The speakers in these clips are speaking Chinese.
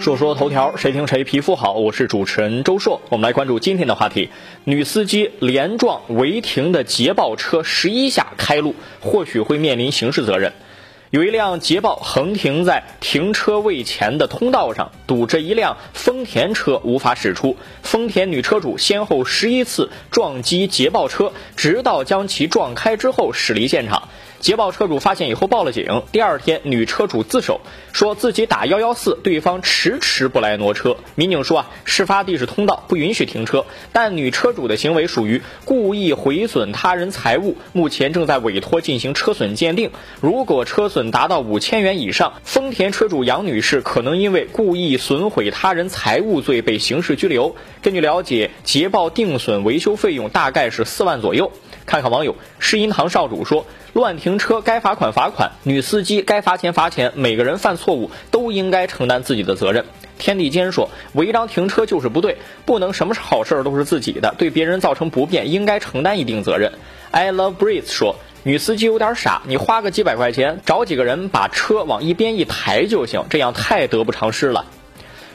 说说头条，谁听谁皮肤好。我是主持人周硕，我们来关注今天的话题：女司机连撞违停的捷豹车十一下开路，或许会面临刑事责任。有一辆捷豹横停在停车位前的通道上，堵着一辆丰田车无法驶出。丰田女车主先后十一次撞击捷豹车，直到将其撞开之后驶离现场。捷豹车主发现以后报了警。第二天，女车主自首，说自己打幺幺四，对方迟迟不来挪车。民警说啊，事发地是通道，不允许停车，但女车主的行为属于故意毁损他人财物，目前正在委托进行车损鉴定。如果车损达到五千元以上，丰田车主杨女士可能因为故意损毁他人财物罪被刑事拘留。根据了解，捷豹定损维修费用大概是四万左右。看看网友，世音堂少主说：“乱停车该罚款罚款，女司机该罚钱罚钱。每个人犯错误都应该承担自己的责任。”天地间说：“违章停车就是不对，不能什么好事都是自己的，对别人造成不便应该承担一定责任。”I love breeze 说：“女司机有点傻，你花个几百块钱找几个人把车往一边一抬就行，这样太得不偿失了。”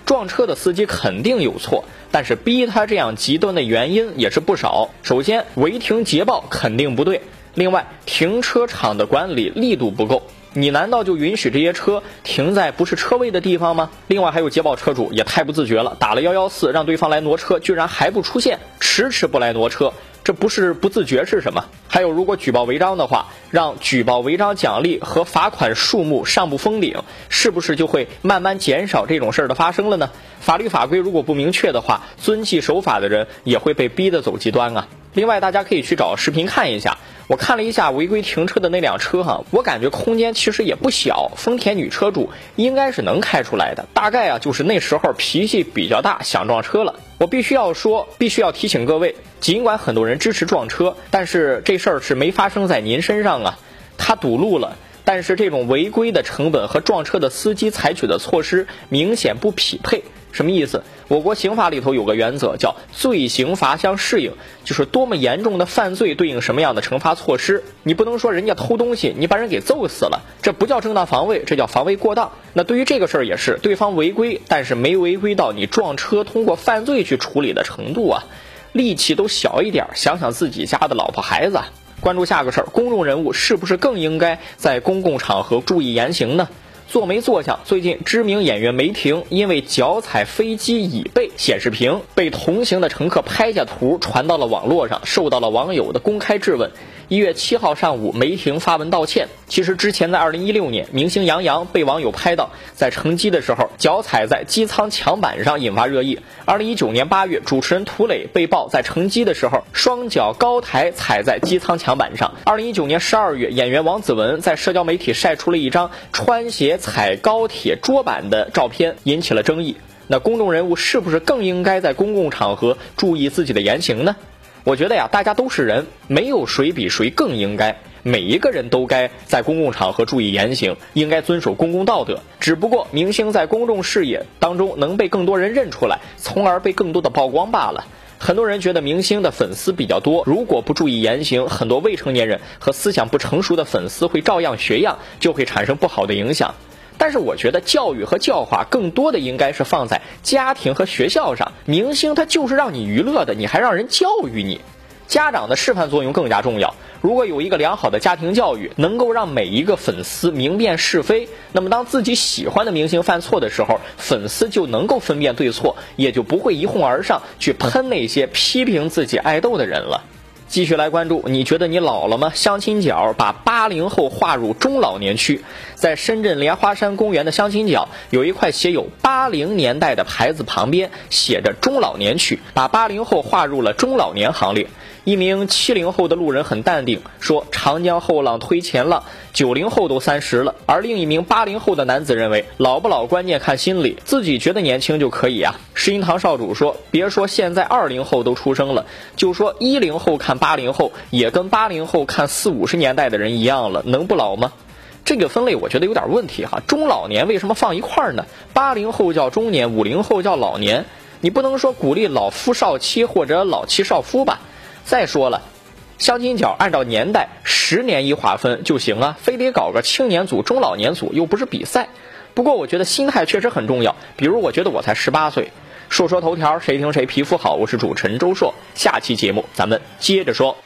撞车的司机肯定有错，但是逼他这样极端的原因也是不少。首先，违停捷豹肯定不对；另外，停车场的管理力度不够。你难道就允许这些车停在不是车位的地方吗？另外，还有捷豹车主也太不自觉了，打了幺幺四让对方来挪车，居然还不出现，迟迟不来挪车。这不是不自觉是什么？还有，如果举报违章的话，让举报违章奖励和罚款数目上不封顶，是不是就会慢慢减少这种事儿的发生了呢？法律法规如果不明确的话，遵纪守法的人也会被逼得走极端啊。另外，大家可以去找视频看一下。我看了一下违规停车的那辆车哈，我感觉空间其实也不小，丰田女车主应该是能开出来的。大概啊，就是那时候脾气比较大，想撞车了。我必须要说，必须要提醒各位，尽管很多人支持撞车，但是这事儿是没发生在您身上啊。他堵路了，但是这种违规的成本和撞车的司机采取的措施明显不匹配。什么意思？我国刑法里头有个原则，叫罪刑罚相适应，就是多么严重的犯罪对应什么样的惩罚措施。你不能说人家偷东西，你把人给揍死了，这不叫正当防卫，这叫防卫过当。那对于这个事儿也是，对方违规，但是没违规到你撞车通过犯罪去处理的程度啊，力气都小一点，想想自己家的老婆孩子。关注下个事儿，公众人物是不是更应该在公共场合注意言行呢？坐没坐下？最近，知名演员梅婷因为脚踩飞机椅背显示屏，被同行的乘客拍下图传到了网络上，受到了网友的公开质问。一月七号上午，梅婷发文道歉。其实之前在二零一六年，明星杨洋被网友拍到在乘机的时候脚踩在机舱墙板上，引发热议。二零一九年八月，主持人涂磊被曝在乘机的时候双脚高抬踩在机舱墙板上。二零一九年十二月，演员王子文在社交媒体晒出了一张穿鞋踩高铁桌板的照片，引起了争议。那公众人物是不是更应该在公共场合注意自己的言行呢？我觉得呀，大家都是人，没有谁比谁更应该。每一个人都该在公共场合注意言行，应该遵守公共道德。只不过明星在公众视野当中能被更多人认出来，从而被更多的曝光罢了。很多人觉得明星的粉丝比较多，如果不注意言行，很多未成年人和思想不成熟的粉丝会照样学样，就会产生不好的影响。但是我觉得教育和教化更多的应该是放在家庭和学校上。明星他就是让你娱乐的，你还让人教育你，家长的示范作用更加重要。如果有一个良好的家庭教育，能够让每一个粉丝明辨是非，那么当自己喜欢的明星犯错的时候，粉丝就能够分辨对错，也就不会一哄而上去喷那些批评自己爱豆的人了。继续来关注，你觉得你老了吗？相亲角把八零后划入中老年区，在深圳莲花山公园的相亲角有一块写有八零年代的牌子，旁边写着中老年区，把八零后划入了中老年行列。一名七零后的路人很淡定，说：“长江后浪推前浪，九零后都三十了。”而另一名八零后的男子认为，老不老关键看心理，自己觉得年轻就可以啊。石英堂少主说：“别说现在二零后都出生了，就说一零后看八零后，也跟八零后看四五十年代的人一样了，能不老吗？”这个分类我觉得有点问题哈。中老年为什么放一块儿呢？八零后叫中年，五零后叫老年，你不能说鼓励老夫少妻或者老妻少夫吧？再说了，相亲角按照年代十年一划分就行啊，非得搞个青年组、中老年组，又不是比赛。不过我觉得心态确实很重要。比如我觉得我才十八岁。说说头条，谁听谁皮肤好？我是主持人周硕，下期节目咱们接着说。